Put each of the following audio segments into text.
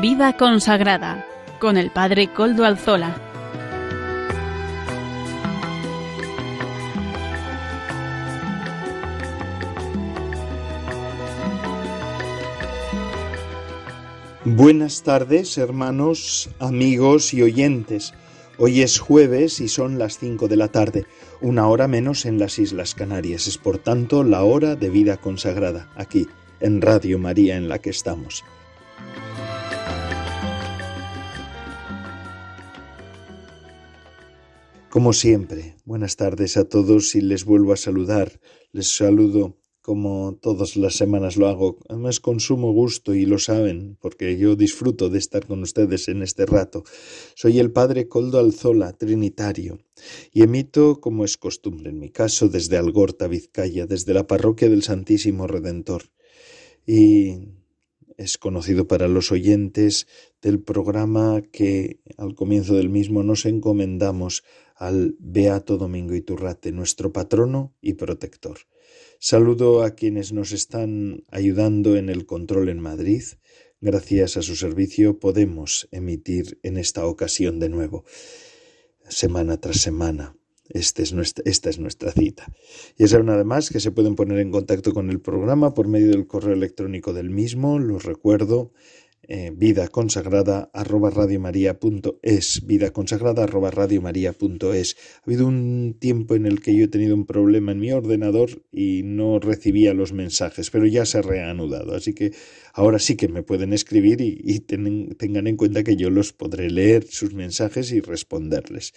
Vida consagrada con el Padre Coldo Alzola. Buenas tardes, hermanos, amigos y oyentes. Hoy es jueves y son las cinco de la tarde, una hora menos en las Islas Canarias. Es por tanto la hora de vida consagrada, aquí, en Radio María en la que estamos. Como siempre, buenas tardes a todos y les vuelvo a saludar. Les saludo como todas las semanas lo hago, además con sumo gusto y lo saben, porque yo disfruto de estar con ustedes en este rato. Soy el Padre Coldo Alzola, Trinitario, y emito, como es costumbre en mi caso, desde Algorta, Vizcaya, desde la parroquia del Santísimo Redentor. Y es conocido para los oyentes del programa que al comienzo del mismo nos encomendamos al Beato Domingo Iturrate, nuestro patrono y protector. Saludo a quienes nos están ayudando en el control en Madrid. Gracias a su servicio podemos emitir en esta ocasión de nuevo, semana tras semana. Este esta es nuestra cita. Y una además que se pueden poner en contacto con el programa por medio del correo electrónico del mismo, los recuerdo, eh, vida consagrada arroba radiomaria.es, vida consagrada arroba. Ha habido un tiempo en el que yo he tenido un problema en mi ordenador y no recibía los mensajes, pero ya se ha reanudado, así que ahora sí que me pueden escribir y, tengan en cuenta que yo los podré leer sus mensajes y responderles.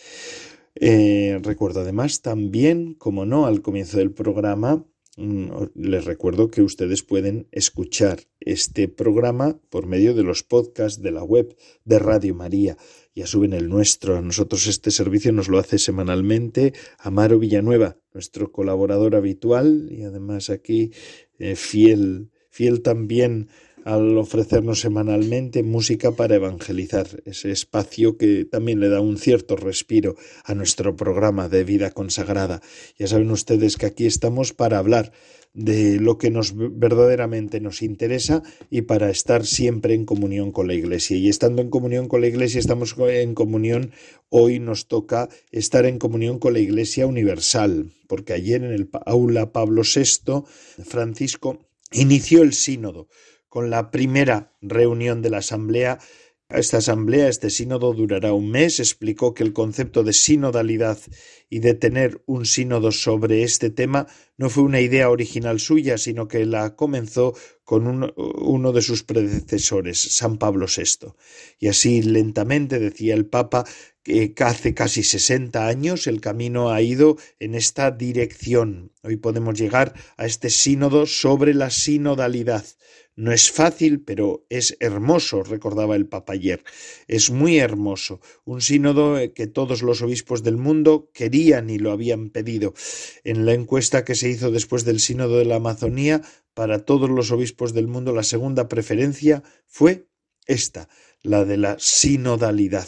Eh, recuerdo además también, como no, al comienzo del programa, mm, les recuerdo que ustedes pueden escuchar este programa por medio de los podcasts de la web de Radio María. Ya suben el nuestro. A nosotros este servicio nos lo hace semanalmente Amaro Villanueva, nuestro colaborador habitual y además aquí eh, fiel, fiel también al ofrecernos semanalmente música para evangelizar, ese espacio que también le da un cierto respiro a nuestro programa de vida consagrada. Ya saben ustedes que aquí estamos para hablar de lo que nos verdaderamente nos interesa y para estar siempre en comunión con la Iglesia. Y estando en comunión con la Iglesia, estamos en comunión, hoy nos toca estar en comunión con la Iglesia universal, porque ayer en el aula Pablo VI, Francisco inició el sínodo con la primera reunión de la Asamblea. Esta asamblea, este sínodo durará un mes, explicó que el concepto de sinodalidad y de tener un sínodo sobre este tema no fue una idea original suya, sino que la comenzó con uno de sus predecesores, San Pablo VI. Y así lentamente, decía el Papa, que hace casi sesenta años el camino ha ido en esta dirección. Hoy podemos llegar a este sínodo sobre la sinodalidad, no es fácil, pero es hermoso, recordaba el Papa ayer. Es muy hermoso. Un sínodo eh, que todos los obispos del mundo querían y lo habían pedido. En la encuesta que se hizo después del sínodo de la Amazonía, para todos los obispos del mundo la segunda preferencia fue esta, la de la sinodalidad.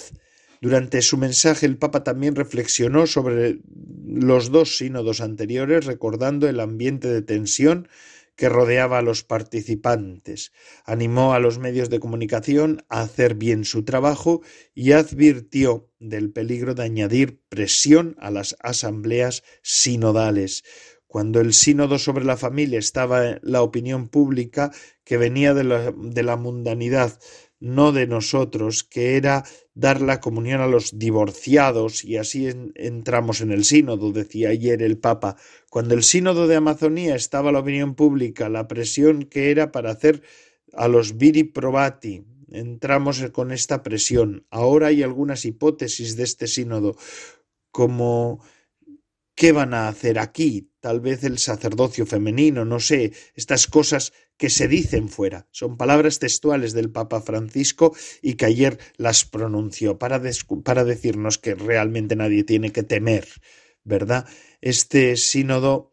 Durante su mensaje el Papa también reflexionó sobre los dos sínodos anteriores, recordando el ambiente de tensión que rodeaba a los participantes, animó a los medios de comunicación a hacer bien su trabajo y advirtió del peligro de añadir presión a las asambleas sinodales. Cuando el sínodo sobre la familia estaba en la opinión pública que venía de la, de la mundanidad, no de nosotros, que era dar la comunión a los divorciados, y así entramos en el sínodo, decía ayer el Papa. Cuando el sínodo de Amazonía estaba la opinión pública, la presión que era para hacer a los viri probati, entramos con esta presión. Ahora hay algunas hipótesis de este sínodo, como ¿qué van a hacer aquí? Tal vez el sacerdocio femenino, no sé, estas cosas que se dicen fuera. Son palabras textuales del Papa Francisco y que ayer las pronunció para, para decirnos que realmente nadie tiene que temer, ¿verdad? Este sínodo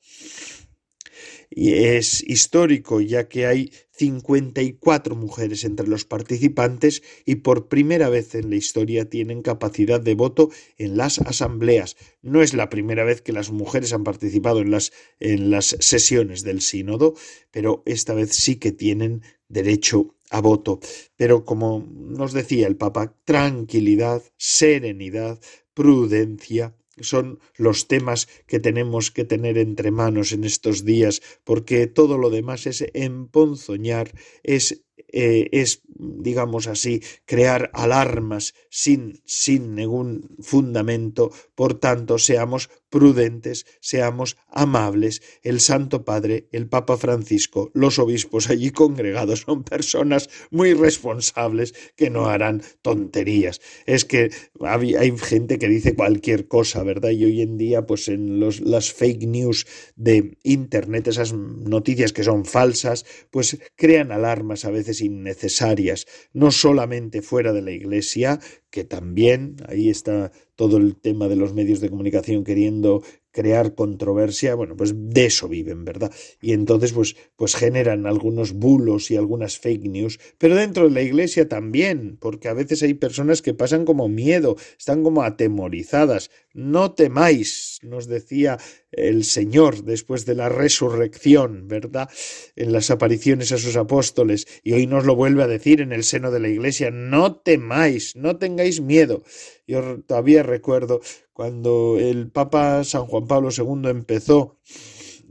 es histórico ya que hay 54 mujeres entre los participantes y por primera vez en la historia tienen capacidad de voto en las asambleas. No es la primera vez que las mujeres han participado en las, en las sesiones del sínodo, pero esta vez sí que tienen derecho a voto. Pero como nos decía el Papa, tranquilidad, serenidad, prudencia, son los temas que tenemos que tener entre manos en estos días, porque todo lo demás es emponzoñar, es eh, es, digamos así, crear alarmas sin, sin ningún fundamento. Por tanto, seamos prudentes, seamos amables. El Santo Padre, el Papa Francisco, los obispos allí congregados son personas muy responsables que no harán tonterías. Es que hay gente que dice cualquier cosa, ¿verdad? Y hoy en día, pues en las fake news de Internet, esas noticias que son falsas, pues crean alarmas a veces innecesarias, no solamente fuera de la Iglesia, que también ahí está todo el tema de los medios de comunicación queriendo crear controversia, bueno, pues de eso viven, ¿verdad? Y entonces, pues, pues generan algunos bulos y algunas fake news, pero dentro de la iglesia también, porque a veces hay personas que pasan como miedo, están como atemorizadas. No temáis, nos decía el Señor después de la resurrección, ¿verdad? En las apariciones a sus apóstoles, y hoy nos lo vuelve a decir en el seno de la iglesia, no temáis, no tengáis miedo. Yo todavía recuerdo cuando el Papa San Juan Pablo II empezó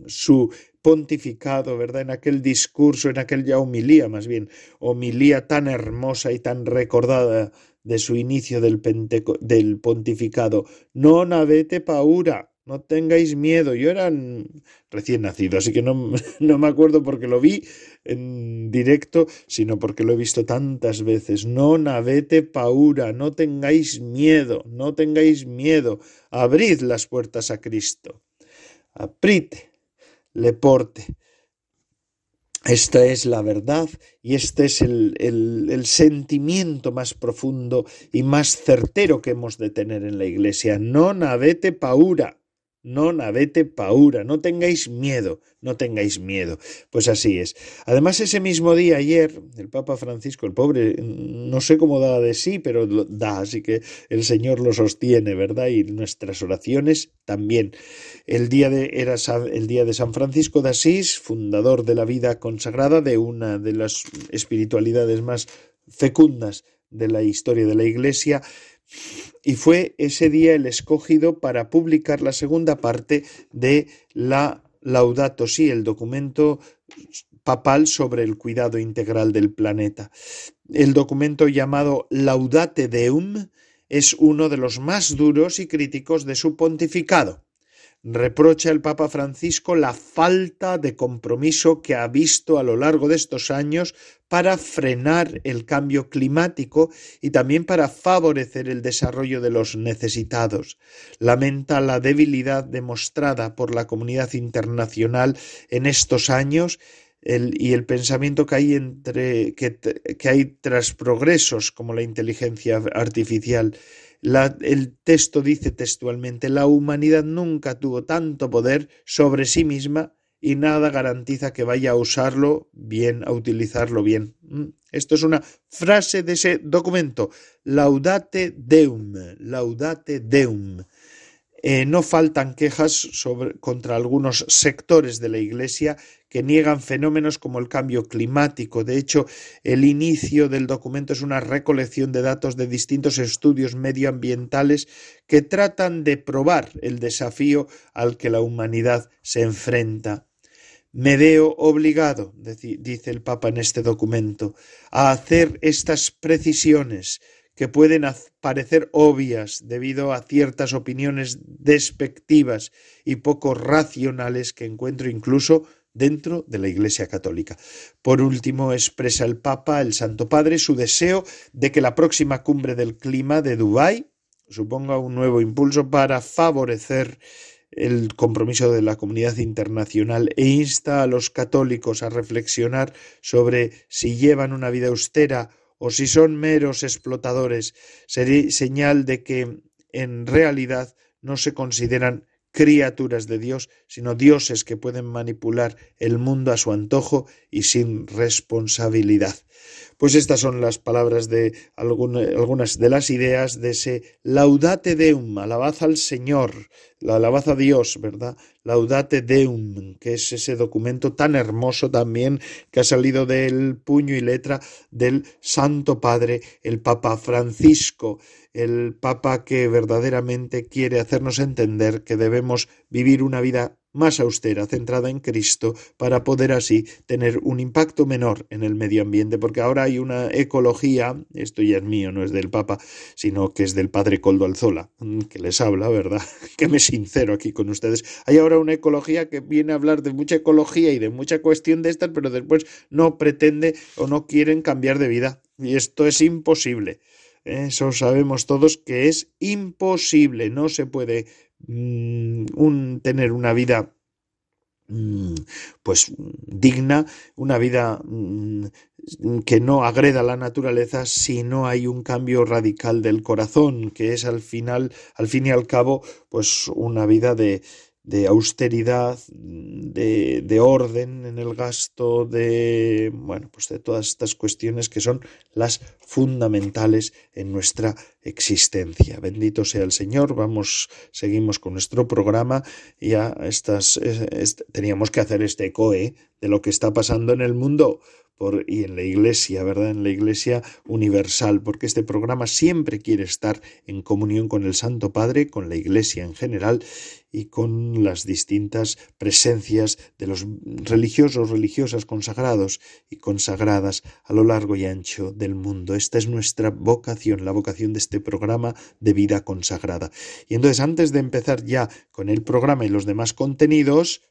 su pontificado, ¿verdad? En aquel discurso, en aquella homilía, más bien, homilía tan hermosa y tan recordada de su inicio del, del pontificado. Non avete paura, no tengáis miedo. Yo era recién nacido, así que no, no, me acuerdo porque lo vi en directo, sino porque lo he visto tantas veces. No navete paura, no tengáis miedo, no tengáis miedo. Abrid las puertas a Cristo. Aprite, le porte. Esta es la verdad y este es el, el, el, sentimiento más profundo y más certero que hemos de tener en la Iglesia. No navete paura no navete paura, no tengáis miedo, no tengáis miedo. Pues así es. Además, ese mismo día, ayer, el Papa Francisco, el pobre, no sé cómo da de sí, pero da, así que el Señor lo sostiene, ¿verdad? Y nuestras oraciones también. El día de, era el día de San Francisco de Asís, fundador de la vida consagrada, de una de las espiritualidades más fecundas de la historia de la Iglesia, y fue ese día el escogido para publicar la segunda parte de la Laudato Si, el documento papal sobre el cuidado integral del planeta. El documento llamado Laudate Deum es uno de los más duros y críticos de su pontificado reprocha el Papa Francisco la falta de compromiso que ha visto a lo largo de estos años para frenar el cambio climático y también para favorecer el desarrollo de los necesitados. Lamenta la debilidad demostrada por la comunidad internacional en estos años y el pensamiento que hay entre que, hay tras progresos como la inteligencia artificial el texto dice textualmente, la humanidad nunca tuvo tanto poder sobre sí misma y nada garantiza que vaya a usarlo bien, a utilizarlo bien. Mm, esto es una frase de ese documento. Laudate Deum, laudate Deum. Eh, no faltan quejas contra algunos sectores de la Iglesia que niegan fenómenos como el cambio climático. De hecho, el inicio del documento es una recolección de datos de distintos estudios medioambientales que tratan de probar el desafío al que la humanidad se enfrenta. Me veo obligado, dice el Papa en este documento, a hacer estas precisiones que pueden parecer obvias debido a ciertas opiniones despectivas y poco racionales que encuentro incluso dentro de la Iglesia Católica. Por último, expresa el Papa, el Santo Padre, su deseo de que la próxima cumbre del clima de Dubái suponga un nuevo impulso para favorecer el compromiso de la comunidad internacional e insta a los católicos a reflexionar sobre si llevan una vida austera o si son meros explotadores, sería señal de que en realidad no se consideran criaturas de Dios, sino dioses que pueden manipular el mundo a su antojo y sin responsabilidad. Pues estas son las palabras de algunas de las ideas de ese laudate deum, alabad al Señor, la alabad a Dios, ¿verdad? Laudate deum, que es ese documento tan hermoso también que ha salido del puño y letra del Santo Padre, el Papa Francisco, el Papa que verdaderamente quiere hacernos entender que debemos vivir una vida más austera, centrada en Cristo, para poder así tener un impacto menor en el medio ambiente, porque ahora hay una ecología, esto ya es mío, no es del Papa, sino que es del Padre Coldo Alzola, mm, que les habla, ¿verdad? Que me sincero aquí con ustedes. Hay ahora una ecología que viene a hablar de mucha ecología y de mucha cuestión de estas, pero después no pretende o no quieren cambiar de vida. Y esto es imposible. Eso sabemos todos que es imposible, no se puede Mm, un, tener una vida mm, pues digna, una vida mm, que no agreda la naturaleza si no hay un cambio radical del corazón, que es al final, al fin y al cabo, pues una vida de, de austeridad, de, de, orden en el gasto, de bueno, pues de todas estas cuestiones que son las fundamentales en nuestra existencia. Bendito sea el Señor. Vamos, seguimos con nuestro programa. Ya estas, teníamos que hacer este eco de lo que está pasando en el mundo y en la Iglesia, ¿verdad? En la Iglesia universal, porque este programa siempre quiere estar en comunión con el Santo Padre, con la Iglesia en general y con las distintas presencias de los religiosos, religiosas, consagrados y consagradas a lo largo y ancho del mundo. Esta es nuestra vocación, la vocación de este programa de vida consagrada. Y entonces, antes de empezar ya con el programa y los demás contenidos,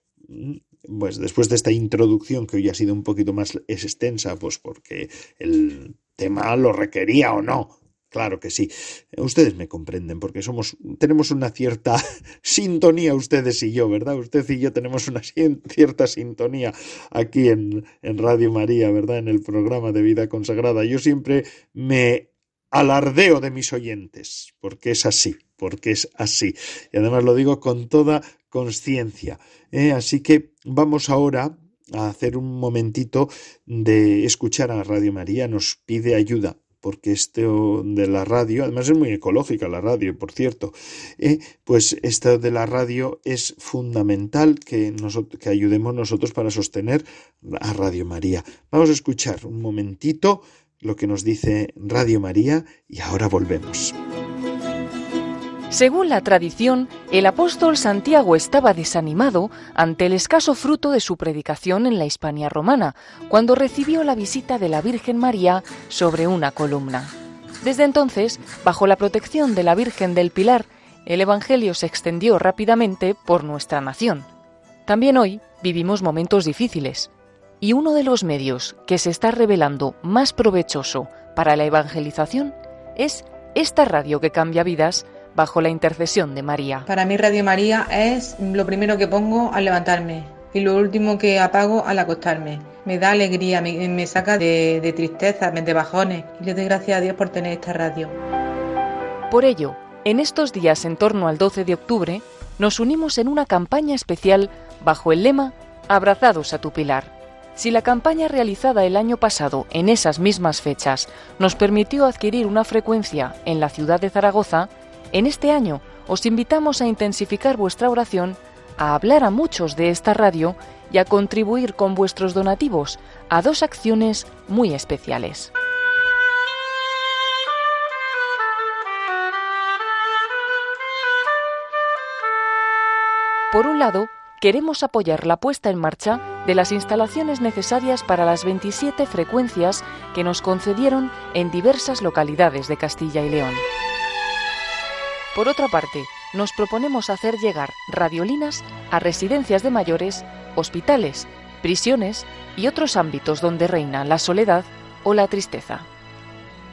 pues después de esta introducción que hoy ha sido un poquito más extensa, pues porque el tema lo requería o no. Claro que sí. Ustedes me comprenden porque somos tenemos una cierta sintonía ustedes y yo, ¿verdad? Usted y yo tenemos una cierta sintonía aquí en, en Radio María, ¿verdad? En el programa de vida consagrada. Yo siempre me alardeo de mis oyentes, porque es así, porque es así. Y además lo digo con toda conciencia. ¿eh? Así que vamos ahora a hacer un momentito de escuchar a Radio María, nos pide ayuda porque esto de la radio, además es muy ecológica la radio, por cierto, ¿eh? pues esto de la radio es fundamental que, que ayudemos nosotros para sostener a Radio María. Vamos a escuchar un momentito lo que nos dice Radio María y ahora volvemos. Según la tradición, el apóstol Santiago estaba desanimado ante el escaso fruto de su predicación en la Hispania romana, cuando recibió la visita de la Virgen María sobre una columna. Desde entonces, bajo la protección de la Virgen del Pilar, el Evangelio se extendió rápidamente por nuestra nación. También hoy vivimos momentos difíciles, y uno de los medios que se está revelando más provechoso para la evangelización es esta radio que cambia vidas bajo la intercesión de María. Para mí Radio María es lo primero que pongo al levantarme y lo último que apago al acostarme. Me da alegría, me, saca de, de tristeza, de bajones y le doy gracias a Dios por tener esta radio. Por ello, en estos días en torno al 12 de octubre, nos unimos en una campaña especial bajo el lema Abrazados a tu pilar si la campaña realizada el año pasado en esas mismas fechas nos permitió adquirir una frecuencia en la ciudad de Zaragoza, en este año os invitamos a intensificar vuestra oración, a hablar a muchos de esta radio y a contribuir con vuestros donativos a dos acciones muy especiales. Por un lado, queremos apoyar la puesta en marcha de las instalaciones necesarias para las 27 frecuencias que nos concedieron en diversas localidades de Castilla y León. Por otra parte, nos proponemos hacer llegar radiolinas a residencias de mayores, hospitales, prisiones y otros ámbitos donde reina la soledad o la tristeza.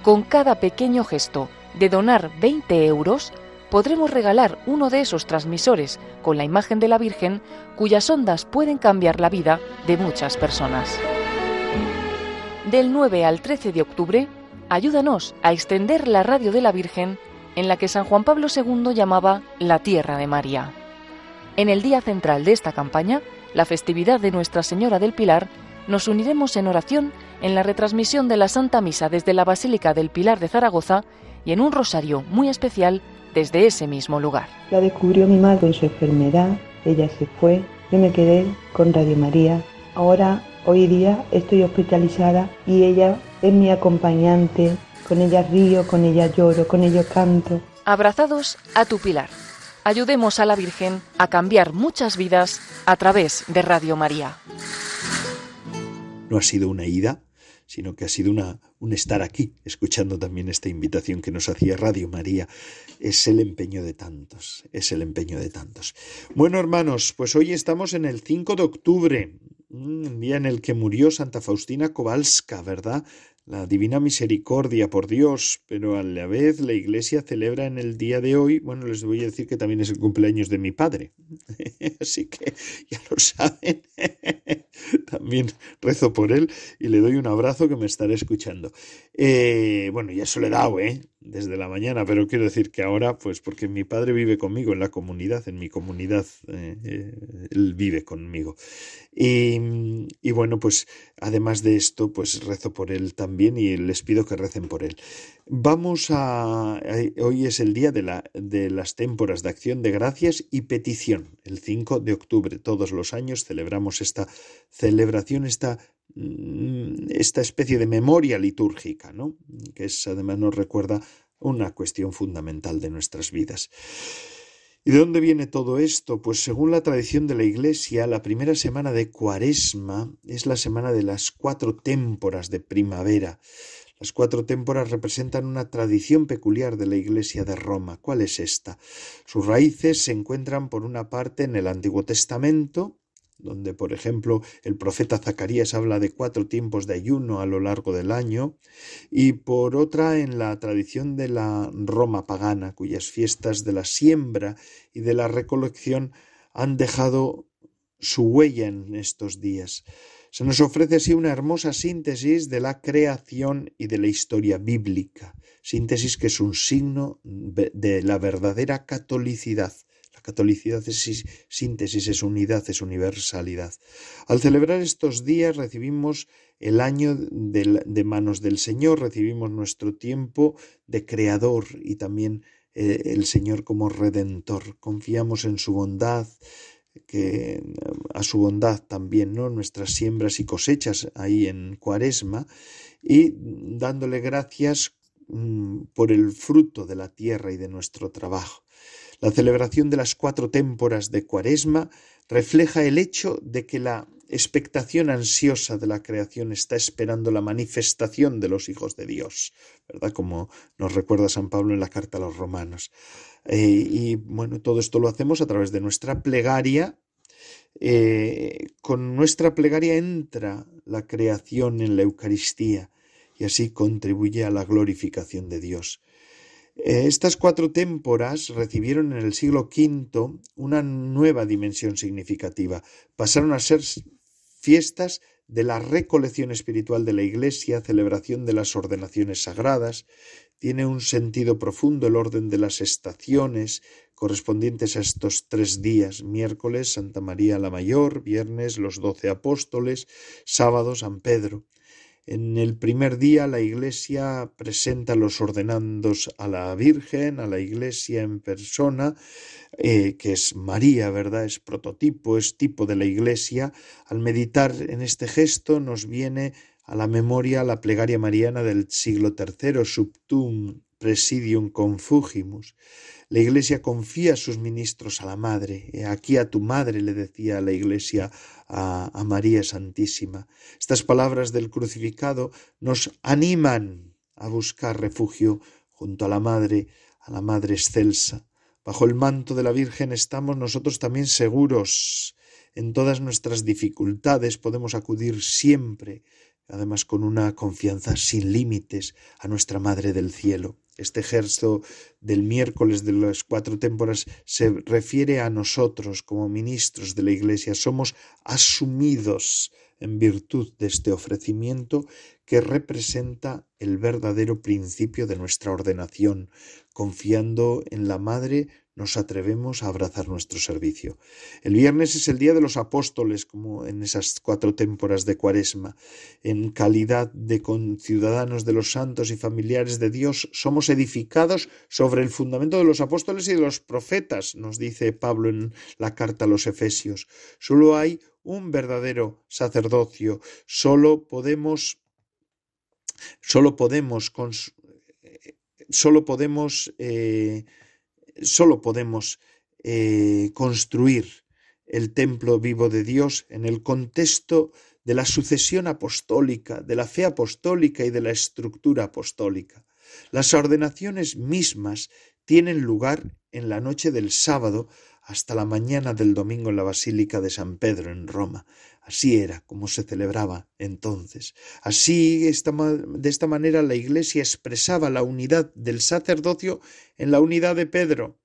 Con cada pequeño gesto de donar 20 euros, podremos regalar uno de esos transmisores con la imagen de la Virgen cuyas ondas pueden cambiar la vida de muchas personas. Del 9 al 13 de octubre, ayúdanos a extender la radio de la Virgen en la que San Juan Pablo II llamaba la Tierra de María. En el día central de esta campaña, la festividad de Nuestra Señora del Pilar, nos uniremos en oración en la retransmisión de la Santa Misa desde la Basílica del Pilar de Zaragoza y en un rosario muy especial desde ese mismo lugar. La descubrió mi madre en su enfermedad, ella se fue, yo me quedé con Radio María. Ahora, hoy día, estoy hospitalizada y ella es mi acompañante, con ella río, con ella lloro, con ella canto. Abrazados a tu Pilar. Ayudemos a la Virgen a cambiar muchas vidas a través de Radio María. No ha sido una ida, sino que ha sido una, un estar aquí, escuchando también esta invitación que nos hacía Radio María. Es el empeño de tantos, es el empeño de tantos. Bueno, hermanos, pues hoy estamos en el 5 de octubre, un día en el que murió Santa Faustina Kowalska, ¿verdad? La Divina Misericordia por Dios, pero a la vez la Iglesia celebra en el día de hoy, bueno, les voy a decir que también es el cumpleaños de mi padre, así que ya lo saben, también rezo por él y le doy un abrazo que me estará escuchando. Eh, bueno, ya se lo he dado, ¿eh? Desde la mañana, pero quiero decir que ahora, pues porque mi padre vive conmigo en la comunidad, en mi comunidad, eh, eh, él vive conmigo. Y, bueno, pues además de esto, pues rezo por él también y les pido que recen por él. Vamos a, hoy es el día de, la, de las témporas de acción de gracias y petición, el 5 de octubre. Todos los años celebramos esta celebración, esta esta especie de memoria litúrgica, ¿no? que es, además nos recuerda una cuestión fundamental de nuestras vidas. ¿Y de dónde viene todo esto? Pues según la tradición de la Iglesia, la primera semana de Cuaresma es la semana de las cuatro témporas de primavera. Las cuatro témporas representan una tradición peculiar de la Iglesia de Roma. ¿Cuál es esta? Sus raíces se encuentran por una parte en el Antiguo Testamento, donde por ejemplo el profeta Zacarías habla de cuatro tiempos de ayuno a lo largo del año, y por otra en la tradición de la Roma pagana, cuyas fiestas de la siembra y de la recolección han dejado su huella en estos días. Se nos ofrece así una hermosa síntesis de la creación y de la historia bíblica, síntesis que es un signo de la verdadera catolicidad catolicidad es síntesis, es unidad, es universalidad. Al celebrar estos días recibimos el año de, manos del Señor, recibimos nuestro tiempo de creador y también eh, el Señor como redentor. Confiamos en su bondad, que a su bondad también, ¿no? Nuestras siembras y cosechas ahí en Cuaresma y dándole gracias mm, por el fruto de la tierra y de nuestro trabajo. La celebración de las cuatro témporas de Cuaresma refleja el hecho de que la expectación ansiosa de la creación está esperando la manifestación de los hijos de Dios, ¿verdad? Como nos recuerda San Pablo en la carta a los romanos. Eh, y bueno, todo esto lo hacemos a través de nuestra plegaria. Eh, con nuestra plegaria entra la creación en la Eucaristía y así contribuye a la glorificación de Dios. Eh, estas cuatro témporas recibieron en el siglo V una nueva dimensión significativa. Pasaron a ser fiestas de la recolección espiritual de la Iglesia, celebración de las ordenaciones sagradas. Tiene un sentido profundo el orden de las estaciones correspondientes a estos tres días, miércoles Santa María la Mayor, viernes los doce apóstoles, sábado San Pedro. En el primer día la Iglesia presenta los ordenandos a la Virgen, a la Iglesia en persona, eh, que es María, ¿verdad? Es prototipo, es tipo de la Iglesia. Al meditar en este gesto nos viene a la memoria la plegaria mariana del siglo III, Subtum Presidium Confugimus. La Iglesia confía sus ministros a la Madre. Aquí a tu Madre le decía la Iglesia a, a María Santísima. Estas palabras del crucificado nos animan a buscar refugio junto a la Madre, a la Madre excelsa. Bajo el manto de la Virgen estamos nosotros también seguros. En todas nuestras dificultades podemos acudir siempre, además con una confianza sin límites, a nuestra Madre del Cielo. Este gesto del miércoles de las cuatro témporas se refiere a nosotros como ministros de la Iglesia. Somos asumidos en virtud de este ofrecimiento que representa el verdadero principio de nuestra ordenación, confiando en la Madre nos atrevemos a abrazar nuestro servicio. El viernes es el día de los apóstoles, como en esas cuatro temporadas de Cuaresma. En calidad de conciudadanos de los santos y familiares de Dios, somos edificados sobre el fundamento de los apóstoles y de los profetas, nos dice Pablo en la carta a los Efesios. Solo hay un verdadero sacerdocio, solo podemos solo podemos solo podemos eh, solo podemos eh, construir el templo vivo de Dios en el contexto de la sucesión apostólica, de la fe apostólica y de la estructura apostólica. Las ordenaciones mismas tienen lugar en la noche del sábado hasta la mañana del domingo en la Basílica de San Pedro en Roma. Así era como se celebraba entonces. Así, de esta manera, la Iglesia expresaba la unidad del sacerdocio en la unidad de Pedro,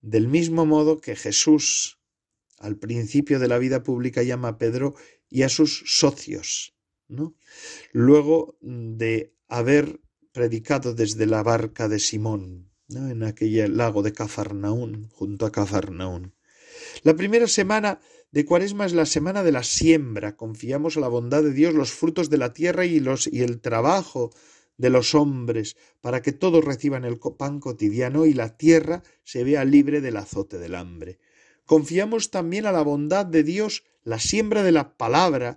del mismo modo que Jesús, al principio de la vida pública, llama a Pedro y a sus socios. Luego de haber predicado desde la barca de Simón, en aquel lago de Cafarnaún, junto a Cafarnaún. La primera semana de Cuaresma es la semana de la siembra. Confiamos a la bondad de Dios los frutos de la tierra y, los, y el trabajo de los hombres, para que todos reciban el pan cotidiano y la tierra se vea libre del azote del hambre. Confiamos también a la bondad de Dios la siembra de la palabra,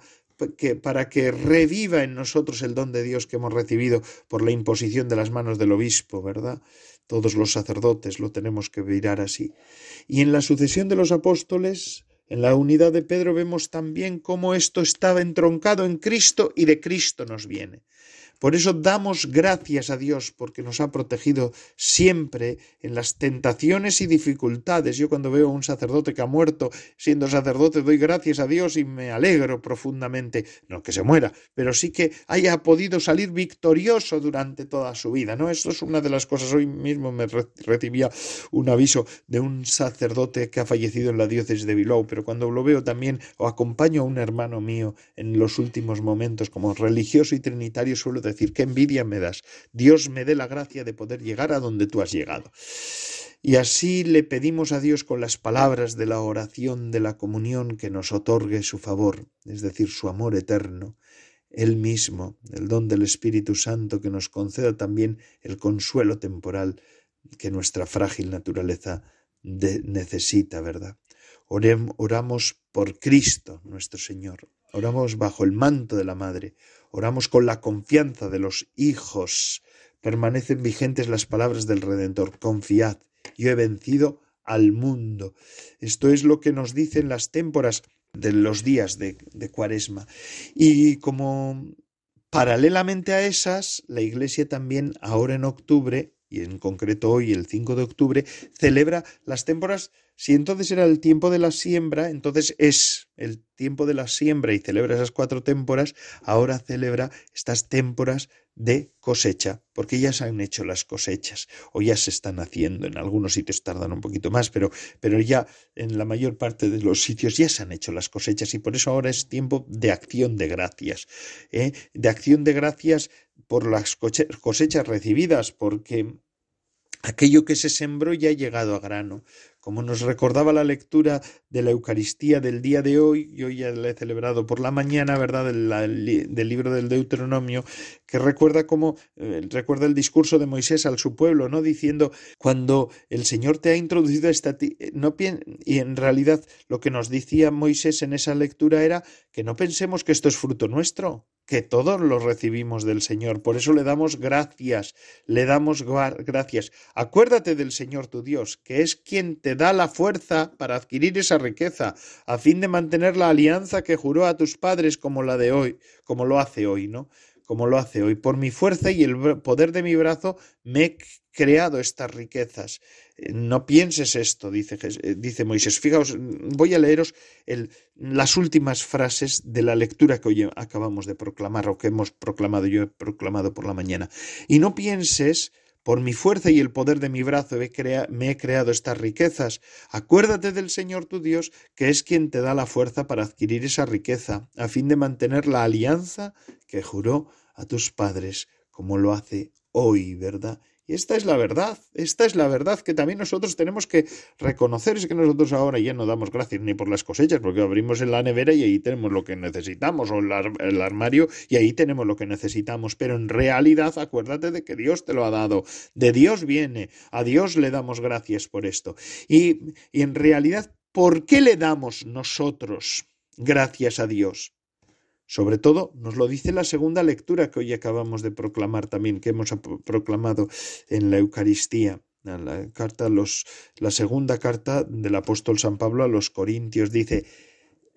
para que reviva en nosotros el don de Dios que hemos recibido por la imposición de las manos del obispo, ¿verdad? Todos los sacerdotes lo tenemos que mirar así. Y en la sucesión de los apóstoles, en la unidad de Pedro vemos también cómo esto estaba entroncado en Cristo y de Cristo nos viene. Por eso damos gracias a Dios porque nos ha protegido siempre en las tentaciones y dificultades. Yo cuando veo a un sacerdote que ha muerto siendo sacerdote doy gracias a Dios y me alegro profundamente, no que se muera, pero sí que haya podido salir victorioso durante toda su vida, ¿no? Esto es una de las cosas. Hoy mismo me recibía un aviso de un sacerdote que ha fallecido en la diócesis de Bilbao, pero cuando lo veo también o acompaño a un hermano mío en los últimos momentos como religioso y trinitario suelo decir, qué envidia me das. Dios me dé la gracia de poder llegar a donde tú has llegado. Y así le pedimos a Dios con las palabras de la oración de la comunión que nos otorgue su favor, es decir, su amor eterno, Él mismo, el don del Espíritu Santo que nos conceda también el consuelo temporal que nuestra frágil naturaleza necesita, ¿verdad? oramos por Cristo nuestro Señor, oramos bajo el manto de la Madre, Oramos con la confianza de los hijos. Permanecen vigentes las palabras del Redentor. Confiad, yo he vencido al mundo. Esto es lo que nos dicen las témporas de los días de, de Cuaresma. Y como paralelamente a esas, la Iglesia también ahora en octubre, y en concreto hoy, el 5 de octubre, celebra las témporas. Si entonces era el tiempo de la siembra, entonces es el tiempo de la siembra y celebra esas cuatro témporas, ahora celebra estas témporas de cosecha, porque ya se han hecho las cosechas, o ya se están haciendo, en algunos sitios tardan un poquito más, pero, pero ya en la mayor parte de los sitios ya se han hecho las cosechas y por eso ahora es tiempo de acción de gracias, ¿eh? de acción de gracias por las cosechas recibidas, porque aquello que se sembró ya ha llegado a grano. Como nos recordaba la lectura de la Eucaristía del día de hoy, yo ya la he celebrado por la mañana, ¿verdad? Del, del libro del Deuteronomio, que recuerda cómo, eh, recuerda el discurso de Moisés al su pueblo, ¿no? Diciendo, cuando el Señor te ha introducido esta, no y en realidad lo que nos decía Moisés en esa lectura era que no pensemos que esto es fruto nuestro, que todos lo recibimos del Señor. Por eso le damos gracias, le damos gracias. Acuérdate del Señor tu Dios, que es quien te da la fuerza para adquirir esa riqueza, a fin de mantener la alianza que juró a tus padres como la de hoy, como lo hace hoy, ¿no? Como lo hace hoy. Por mi fuerza y el poder de mi brazo me he creado estas riquezas. Eh, no pienses esto, dice, eh, dice Moisés. Fijaos, voy a leeros las últimas frases de la lectura que hoy acabamos de proclamar o que hemos proclamado, yo he proclamado por la mañana. Y no pienses por mi fuerza y el poder de mi brazo me he creado estas riquezas. Acuérdate del Señor tu Dios, que es quien te da la fuerza para adquirir esa riqueza, a fin de mantener la alianza que juró a tus padres, como lo hace hoy, ¿verdad? Y esta es la verdad, esta es la verdad que también nosotros tenemos que reconocer, es que nosotros ahora ya no damos gracias ni por las cosechas, porque abrimos en la nevera y ahí tenemos lo que necesitamos, o el armario y ahí tenemos lo que necesitamos, pero en realidad acuérdate de que Dios te lo ha dado, de Dios viene, a Dios le damos gracias por esto. Y, y en realidad, ¿por qué le damos nosotros gracias a Dios? Sobre todo nos lo dice la segunda lectura que hoy acabamos de proclamar también, que hemos proclamado en la Eucaristía. La, carta, los, la segunda carta del apóstol San Pablo a los Corintios dice,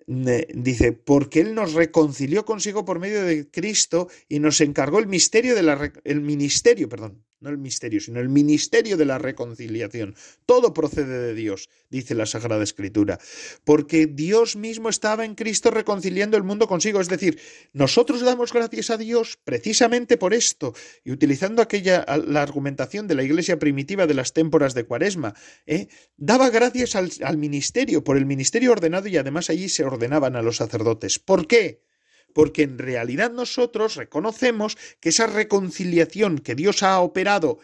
dice, porque Él nos reconcilió consigo por medio de Cristo y nos encargó el misterio de la, el ministerio, perdón, no el misterio, sino el ministerio de la reconciliación. Todo procede de Dios, dice la Sagrada Escritura, porque Dios mismo estaba en Cristo reconciliando el mundo consigo. Es decir, nosotros damos gracias a Dios precisamente por esto, y utilizando aquella la argumentación de la iglesia primitiva de las témporas de Cuaresma, ¿eh? daba gracias al, al ministerio, por el ministerio ordenado y además allí se ordenaban a los sacerdotes. ¿Por qué? Porque en realidad nosotros reconocemos que esa reconciliación que Dios ha operado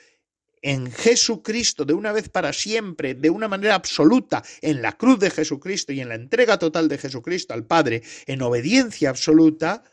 en Jesucristo de una vez para siempre, de una manera absoluta, en la cruz de Jesucristo y en la entrega total de Jesucristo al Padre, en obediencia absoluta,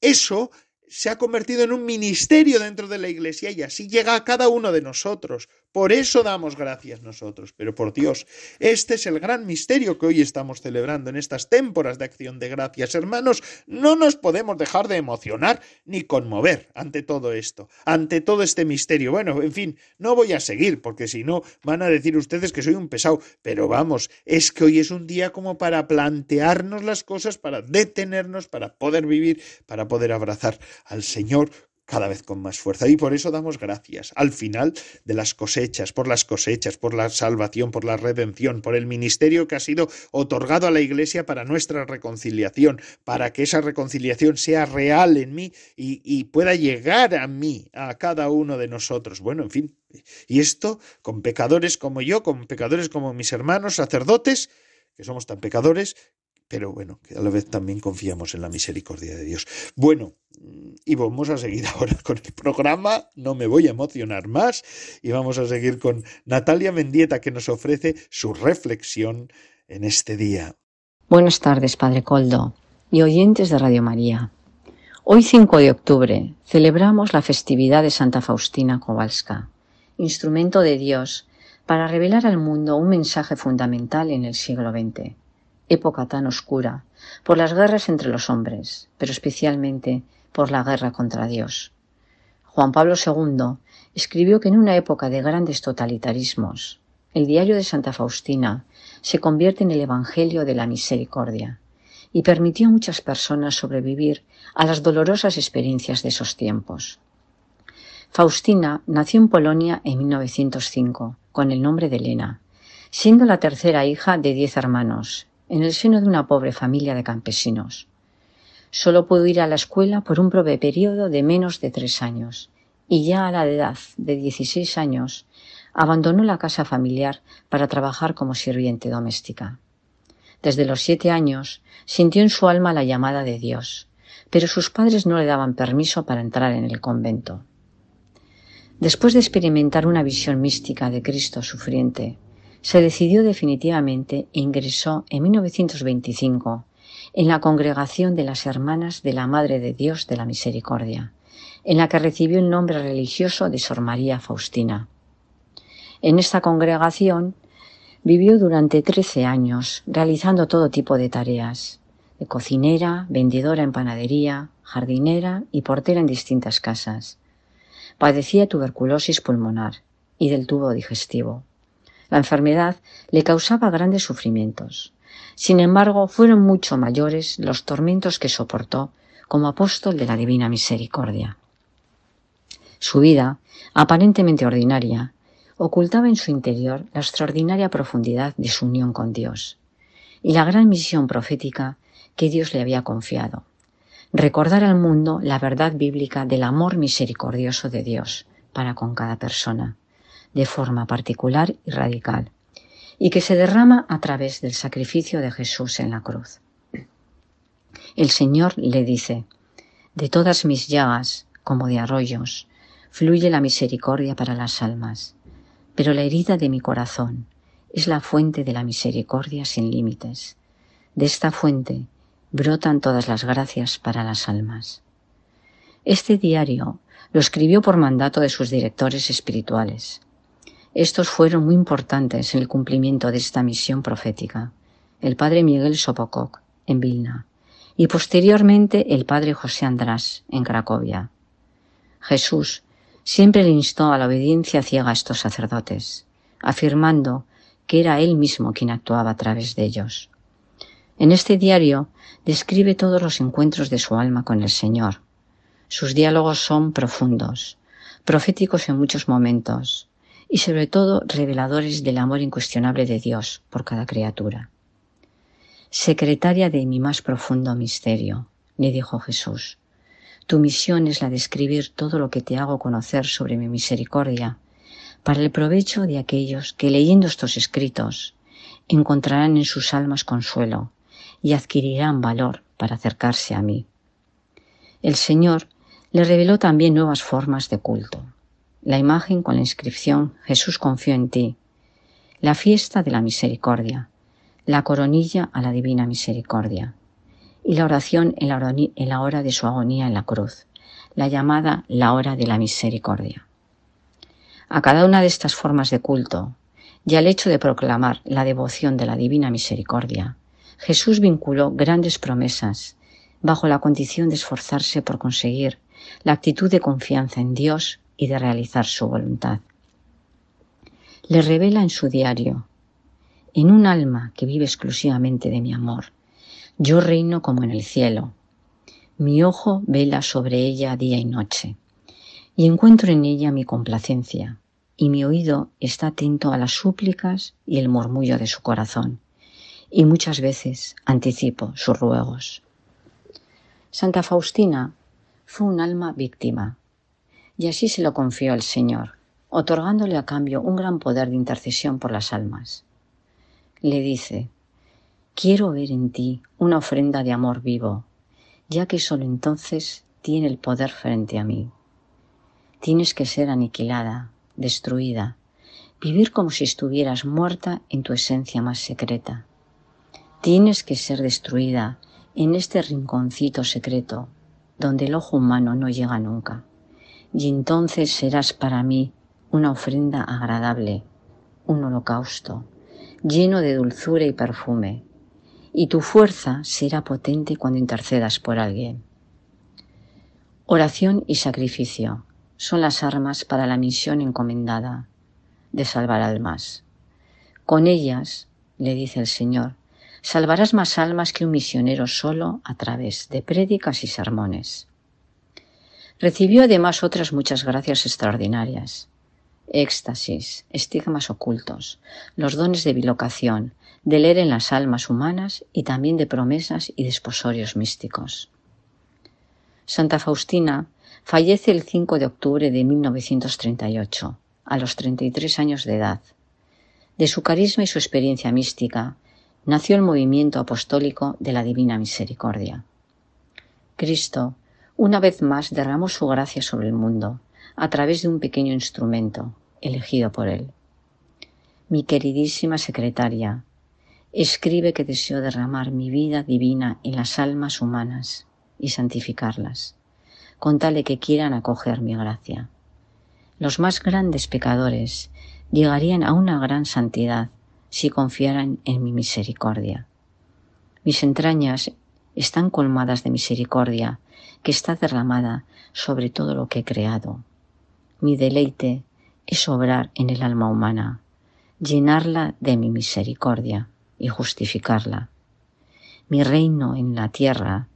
eso se ha convertido en un ministerio dentro de la Iglesia y así llega a cada uno de nosotros. Por eso damos gracias nosotros. Pero por Dios, este es el gran misterio que hoy estamos celebrando en estas témporas de acción de gracias. Hermanos, no nos podemos dejar de emocionar ni conmover ante todo esto, ante todo este misterio. Bueno, en fin, no voy a seguir porque si no van a decir ustedes que soy un pesado. Pero vamos, es que hoy es un día como para plantearnos las cosas, para detenernos, para poder vivir, para poder abrazar al Señor cada vez con más fuerza. Y por eso damos gracias al final de las cosechas, por las cosechas, por la salvación, por la redención, por el ministerio que ha sido otorgado a la Iglesia para nuestra reconciliación, para que esa reconciliación sea real en mí y, pueda llegar a mí, a cada uno de nosotros. Bueno, en fin, y esto con pecadores como yo, con pecadores como mis hermanos, sacerdotes, que somos tan pecadores pero bueno, que a la vez también confiamos en la misericordia de Dios. Bueno, y vamos a seguir ahora con el programa, no me voy a emocionar más, y vamos a seguir con Natalia Mendieta que nos ofrece su reflexión en este día. Buenas tardes, Padre Coldo y oyentes de Radio María. Hoy 5 de octubre celebramos la festividad de Santa Faustina Kowalska, instrumento de Dios para revelar al mundo un mensaje fundamental en el siglo XX época tan oscura, por las guerras entre los hombres, pero especialmente por la guerra contra Dios. Juan Pablo II escribió que en una época de grandes totalitarismos, el diario de Santa Faustina se convierte en el Evangelio de la Misericordia y permitió a muchas personas sobrevivir a las dolorosas experiencias de esos tiempos. Faustina nació en Polonia en 1905 con el nombre de Elena, siendo la tercera hija de diez hermanos en el seno de una pobre familia de campesinos. Solo pudo ir a la escuela por un breve periodo de menos de tres años, y ya a la edad de 16 años abandonó la casa familiar para trabajar como sirviente doméstica. Desde los siete años sintió en su alma la llamada de Dios, pero sus padres no le daban permiso para entrar en el convento. Después de experimentar una visión mística de Cristo sufriente, se decidió definitivamente e ingresó en 1925 en la congregación de las Hermanas de la Madre de Dios de la Misericordia, en la que recibió el nombre religioso de Sor María Faustina. En esta congregación vivió durante trece años, realizando todo tipo de tareas, de cocinera, vendedora en panadería, jardinera y portera en distintas casas. Padecía tuberculosis pulmonar y del tubo digestivo. La enfermedad le causaba grandes sufrimientos. Sin embargo, fueron mucho mayores los tormentos que soportó como apóstol de la Divina Misericordia. Su vida, aparentemente ordinaria, ocultaba en su interior la extraordinaria profundidad de su unión con Dios y la gran misión profética que Dios le había confiado. Recordar al mundo la verdad bíblica del amor misericordioso de Dios, para con cada persona, de forma particular y radical, y que se derrama a través del sacrificio de Jesús en la cruz. El Señor le dice, de todas mis llagas, como de arroyos, fluye la misericordia para las almas, pero la herida de mi corazón es la fuente de la misericordia sin límites. De esta fuente brotan todas las gracias para las almas. Este diario lo escribió por mandato de sus directores espirituales. Estos fueron muy importantes en el cumplimiento de esta misión profética. El padre Miguel Sopococ, en Vilna, y posteriormente el padre José András, en Cracovia. Jesús siempre le instó a la obediencia ciega a estos sacerdotes, afirmando que era él mismo quien actuaba a través de ellos. En este diario describe todos los encuentros de su alma con el Señor. Sus diálogos son profundos, proféticos en muchos momentos, y sobre todo reveladores del amor incuestionable de Dios por cada criatura. Secretaria de mi más profundo misterio, le dijo Jesús, tu misión es la de escribir todo lo que te hago conocer sobre mi misericordia, para el provecho de aquellos que leyendo estos escritos encontrarán en sus almas consuelo y adquirirán valor para acercarse a mí. El Señor le reveló también nuevas formas de culto la imagen con la inscripción Jesús confió en ti, la fiesta de la misericordia, la coronilla a la divina misericordia. Y la oración en la, hora de su agonía en la cruz, la llamada la hora de la misericordia. A cada una de estas formas de culto y al hecho de proclamar la devoción de la divina misericordia, Jesús vinculó grandes promesas bajo la condición de esforzarse por conseguir la actitud de confianza en Dios y de realizar su voluntad. Le revela en su diario, en un alma que vive exclusivamente de mi amor, yo reino como en el cielo. Mi ojo vela sobre ella día y noche, y encuentro en ella mi complacencia, y mi oído está atento a las súplicas y el murmullo de su corazón, y muchas veces anticipo sus ruegos. Santa Faustina fue un alma víctima, y así se lo confió al Señor, otorgándole a cambio un gran poder de intercesión por las almas. Le dice, quiero ver en ti una ofrenda de amor vivo, ya que sólo entonces tiene el poder frente a mí. Tienes que ser aniquilada, destruida, vivir como si estuvieras muerta en tu esencia más secreta. Tienes que ser destruida en este rinconcito secreto donde el ojo humano no llega nunca y entonces serás para mí una ofrenda agradable, un holocausto, lleno de dulzura y perfume, y tu fuerza será potente cuando intercedas por alguien. Oración y sacrificio son las armas para la misión encomendada de salvar almas. Con ellas, le dice el Señor, salvarás más almas que un misionero solo a través de prédicas y sermones. Recibió además otras muchas gracias extraordinarias. Éxtasis, estigmas ocultos, los dones de bilocación, de leer en las almas humanas y también de promesas y desposorios místicos. Santa Faustina fallece el 5 de octubre de 1938, a los 33 años de edad. De su carisma y su experiencia mística nació el movimiento apostólico de la Divina Misericordia. Cristo, una vez más derramó su gracia sobre el mundo a través de un pequeño instrumento elegido por él. Mi queridísima secretaria, escribe que deseo derramar mi vida divina en las almas humanas y santificarlas, con tal de que quieran acoger mi gracia. Los más grandes pecadores llegarían a una gran santidad si confiaran en mi misericordia. Mis entrañas están colmadas de misericordia que está derramada sobre todo lo que he creado. Mi deleite es obrar en el alma humana, llenarla de mi misericordia y justificarla. Mi reino en la tierra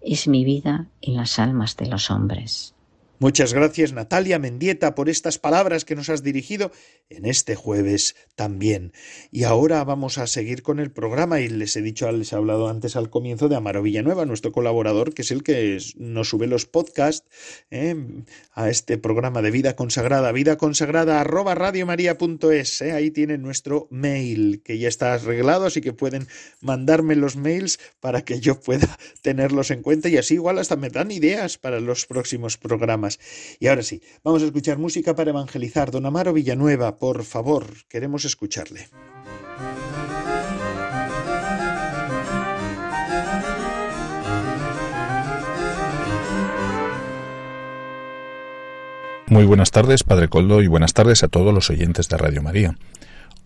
es mi vida en las almas de los hombres. Muchas gracias Natalia Mendieta por estas palabras que nos has dirigido en este jueves también. Y ahora vamos a seguir con el programa y les he dicho, les he hablado antes al comienzo de Amaro Villanueva, nuestro colaborador, que es el que nos sube los podcasts ¿eh? a este programa de vida consagrada, vida consagrada arroba radiomaria.es. ¿eh? Ahí tienen nuestro mail que ya está arreglado, así que pueden mandarme los mails para que yo pueda tenerlos en cuenta y así igual hasta me dan ideas para los próximos programas. Y ahora sí, vamos a escuchar música para evangelizar. Don Amaro Villanueva, por favor, queremos escucharle. Muy buenas tardes, Padre Coldo, y buenas tardes a todos los oyentes de Radio María.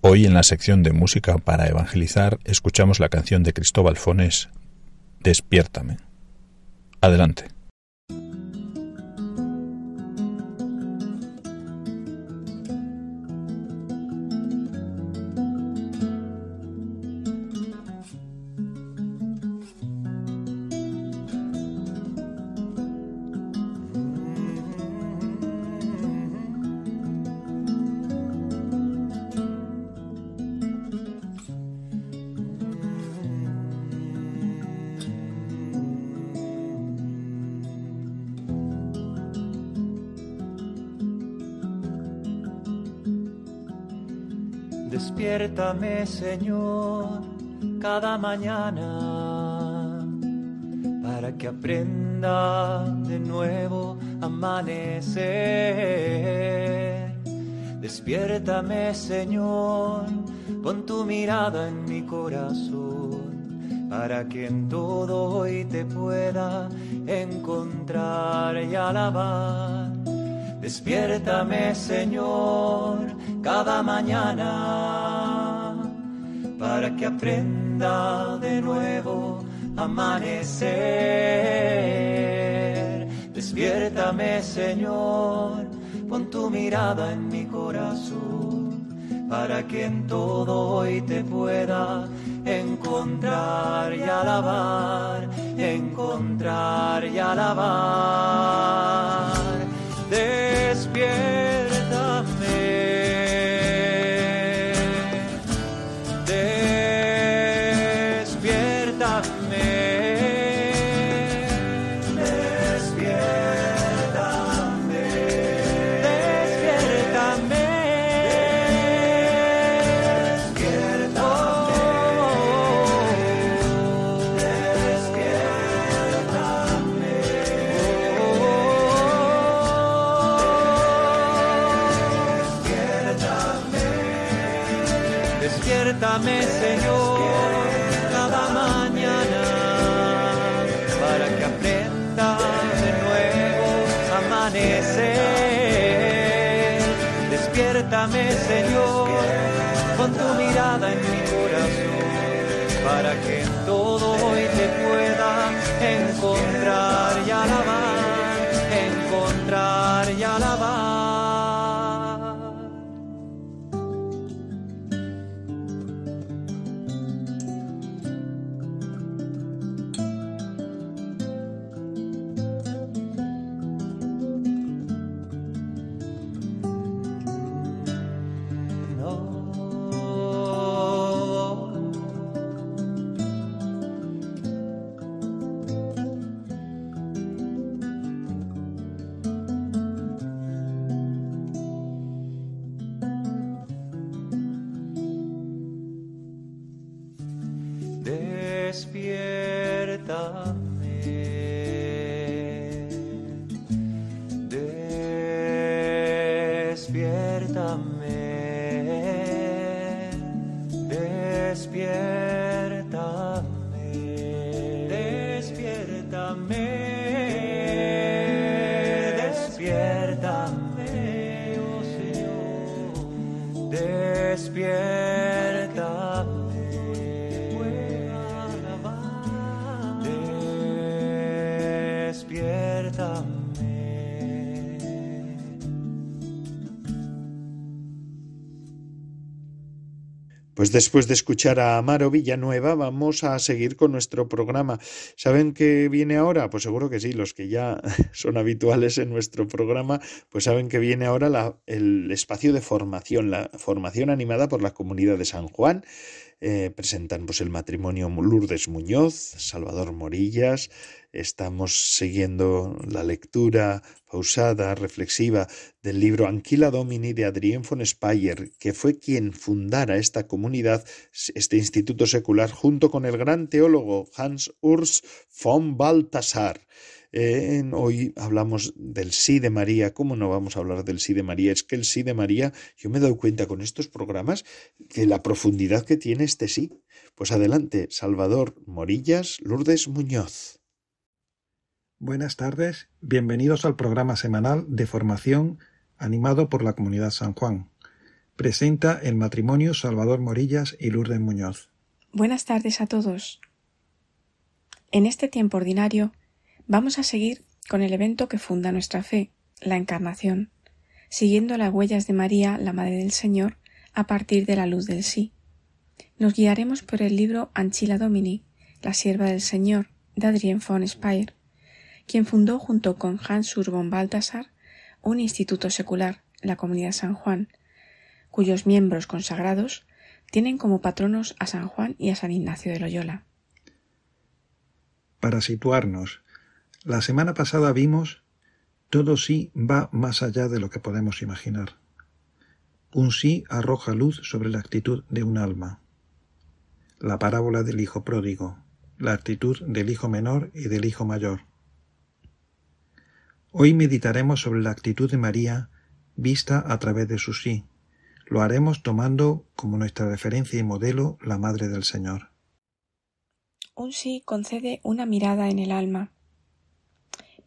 Hoy en la sección de música para evangelizar escuchamos la canción de Cristóbal Fones, Despiértame. Adelante. Despiértame, Señor, cada mañana para que aprenda de nuevo amanecer. Despiértame, Señor, pon tu mirada en mi corazón para que en todo hoy te pueda encontrar y alabar. Despiértame, Señor, cada mañana para que aprenda de nuevo amanecer. Despiértame, Señor, pon tu mirada en mi corazón para que en todo hoy te pueda encontrar y alabar, encontrar y alabar. Señor, cada mañana para que aprenda de nuevo amanecer. Despiértame, Señor, con tu mirada en mi corazón para que en todo hoy te pueda encontrar Pues después de escuchar a Amaro Villanueva, vamos a seguir con nuestro programa. ¿Saben qué viene ahora? Pues seguro que sí, los que ya son habituales en nuestro programa, pues saben que viene ahora el espacio de formación, la formación animada por la comunidad de San Juan. Eh, presentan pues el matrimonio Lourdes Muñoz, Salvador Morillas, estamos siguiendo la lectura pausada, reflexiva del libro Anquila Domini de Adrien von Speyer, que fue quien fundara esta comunidad, este instituto secular, junto con el gran teólogo Hans Urs von Balthasar hoy hablamos del sí de María. ¿Cómo no vamos a hablar del sí de María? Es que el sí de María, yo me he dado cuenta con estos programas que la profundidad que tiene este sí. Pues adelante, Salvador Morillas, Lourdes Muñoz. Buenas tardes, bienvenidos al programa semanal de formación animado por la Comunidad San Juan. Presenta el matrimonio Salvador Morillas y Lourdes Muñoz. Buenas tardes a todos. En este tiempo ordinario Vamos a seguir con el evento que funda nuestra fe, la Encarnación, siguiendo las huellas de María, la Madre del Señor, a partir de la luz del sí. Nos guiaremos por el libro Anchila Domini, la sierva del Señor, de Adrien von Speyer, quien fundó junto con Hans Urban Balthasar un instituto secular, la Comunidad San Juan, cuyos miembros consagrados tienen como patronos a San Juan y a San Ignacio de Loyola. Para situarnos, la semana pasada vimos todo sí va más allá de lo que podemos imaginar. Un sí arroja luz sobre la actitud de un alma. La parábola del hijo pródigo, la actitud del hijo menor y del hijo mayor. Hoy meditaremos sobre la actitud de María vista a través de su sí. Lo haremos tomando como nuestra referencia y modelo la Madre del Señor. Un sí concede una mirada en el alma,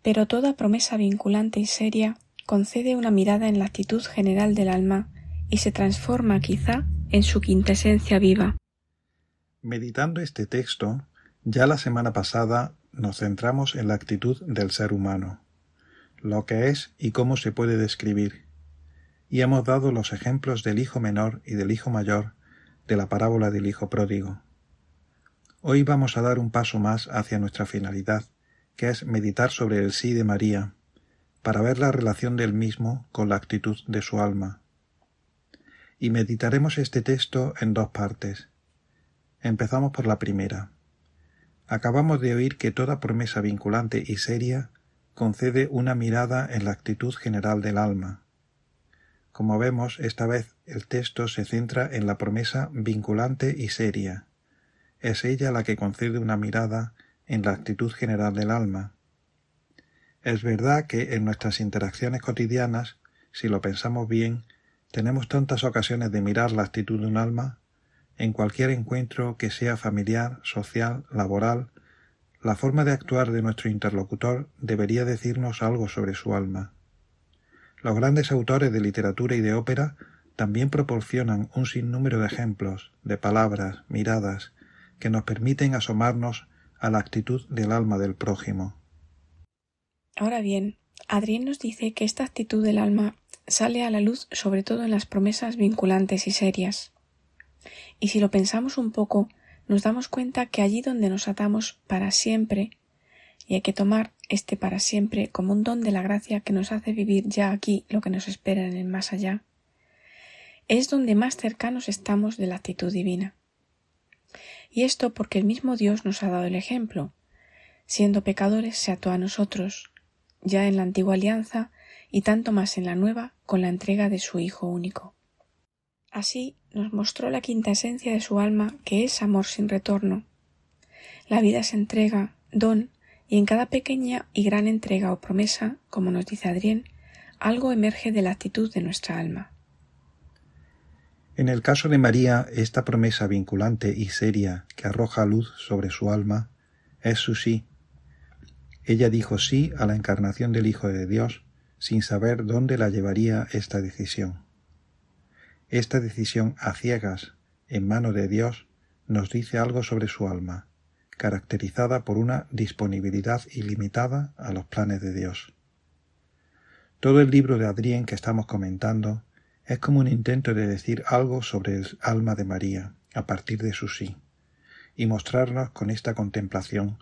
pero toda promesa vinculante y seria concede una mirada en la actitud general del alma y se transforma quizá en su quintesencia viva. Meditando este texto, ya la semana pasada nos centramos en la actitud del ser humano, lo que es y cómo se puede describir, y hemos dado los ejemplos del hijo menor y del hijo mayor de la parábola del hijo pródigo. Hoy vamos a dar un paso más hacia nuestra finalidad, que es meditar sobre el sí de María, para ver la relación del mismo con la actitud de su alma. Y meditaremos este texto en dos partes. Empezamos por la primera. Acabamos de oír que toda promesa vinculante y seria concede una mirada en la actitud general del alma. Como vemos, esta vez el texto se centra en la promesa vinculante y seria. Es ella la que concede una mirada en la actitud general del alma. Es verdad que en nuestras interacciones cotidianas, si lo pensamos bien, tenemos tantas ocasiones de mirar la actitud de un alma, en cualquier encuentro que sea familiar, social, laboral, la forma de actuar de nuestro interlocutor debería decirnos algo sobre su alma. Los grandes autores de literatura y de ópera también proporcionan un sinnúmero de ejemplos, de palabras, miradas, que nos permiten asomarnos a la actitud del alma del prójimo. Ahora bien, Adrián nos dice que esta actitud del alma sale a la luz sobre todo en las promesas vinculantes y serias. Y si lo pensamos un poco, nos damos cuenta que allí donde nos atamos para siempre, y hay que tomar este para siempre como un don de la gracia que nos hace vivir ya aquí lo que nos espera en el más allá, es donde más cercanos estamos de la actitud divina. Y esto porque el mismo Dios nos ha dado el ejemplo. Siendo pecadores se ató a nosotros, ya en la antigua alianza y tanto más en la nueva con la entrega de su Hijo único. Así nos mostró la quinta esencia de su alma, que es amor sin retorno. La vida es entrega, don, y en cada pequeña y gran entrega o promesa, como nos dice Adrián, algo emerge de la actitud de nuestra alma. En el caso de María, esta promesa vinculante y seria que arroja luz sobre su alma es su sí. Ella dijo sí a la encarnación del Hijo de Dios sin saber dónde la llevaría esta decisión. Esta decisión a ciegas, en mano de Dios, nos dice algo sobre su alma, caracterizada por una disponibilidad ilimitada a los planes de Dios. Todo el libro de Adrien que estamos comentando Es como un intento de decir algo sobre el alma de María a partir de su sí, y mostrarnos con esta contemplación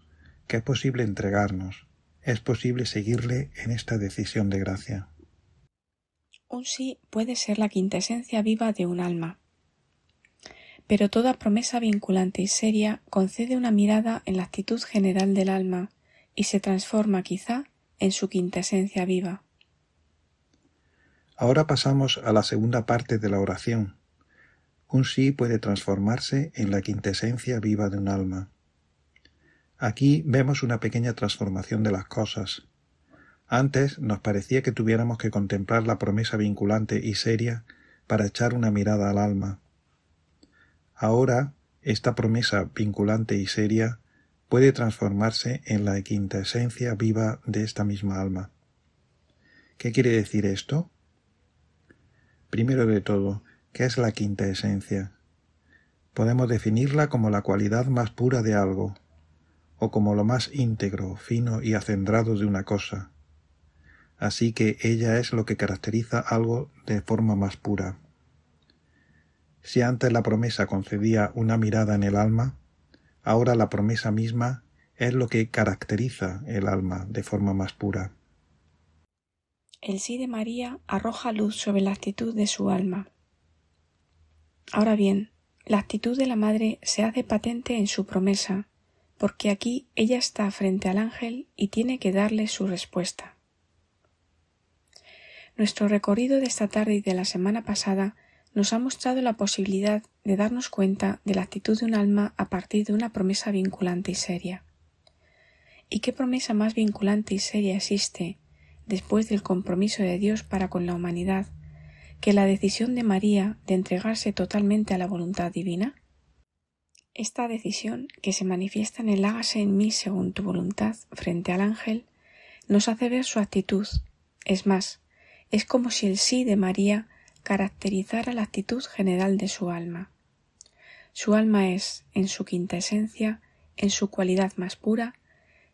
que es posible entregarnos, es posible seguirle en esta decisión de gracia. Un sí puede ser la quintesencia viva de un alma, pero toda promesa vinculante y seria concede una mirada en la actitud general del alma y se transforma quizá en su quintesencia viva. Ahora pasamos a la segunda parte de la oración. Un sí puede transformarse en la quintesencia viva de un alma. Aquí vemos una pequeña transformación de las cosas. Antes nos parecía que tuviéramos que contemplar la promesa vinculante y seria para echar una mirada al alma. Ahora, esta promesa vinculante y seria puede transformarse en la quintesencia viva de esta misma alma. ¿Qué quiere decir esto? Primero de todo, ¿qué es la quinta esencia? Podemos definirla como la cualidad más pura de algo, o como lo más íntegro, fino y acendrado de una cosa. Así que ella es lo que caracteriza algo de forma más pura. Si antes la promesa concedía una mirada en el alma, ahora la promesa misma es lo que caracteriza el alma de forma más pura. El sí de María arroja luz sobre la actitud de su alma. Ahora bien, la actitud de la madre se hace patente en su promesa, porque aquí ella está frente al ángel y tiene que darle su respuesta. Nuestro recorrido de esta tarde y de la semana pasada nos ha mostrado la posibilidad de darnos cuenta de la actitud de un alma a partir de una promesa vinculante y seria. ¿Y qué promesa más vinculante y seria existe después del compromiso de Dios para con la humanidad, que la decisión de María de entregarse totalmente a la voluntad divina? Esta decisión, que se manifiesta en el hágase en mí según tu voluntad frente al ángel, nos hace ver su actitud. Es más, es como si el sí de María caracterizara la actitud general de su alma. Su alma es, en su quinta esencia, en su cualidad más pura,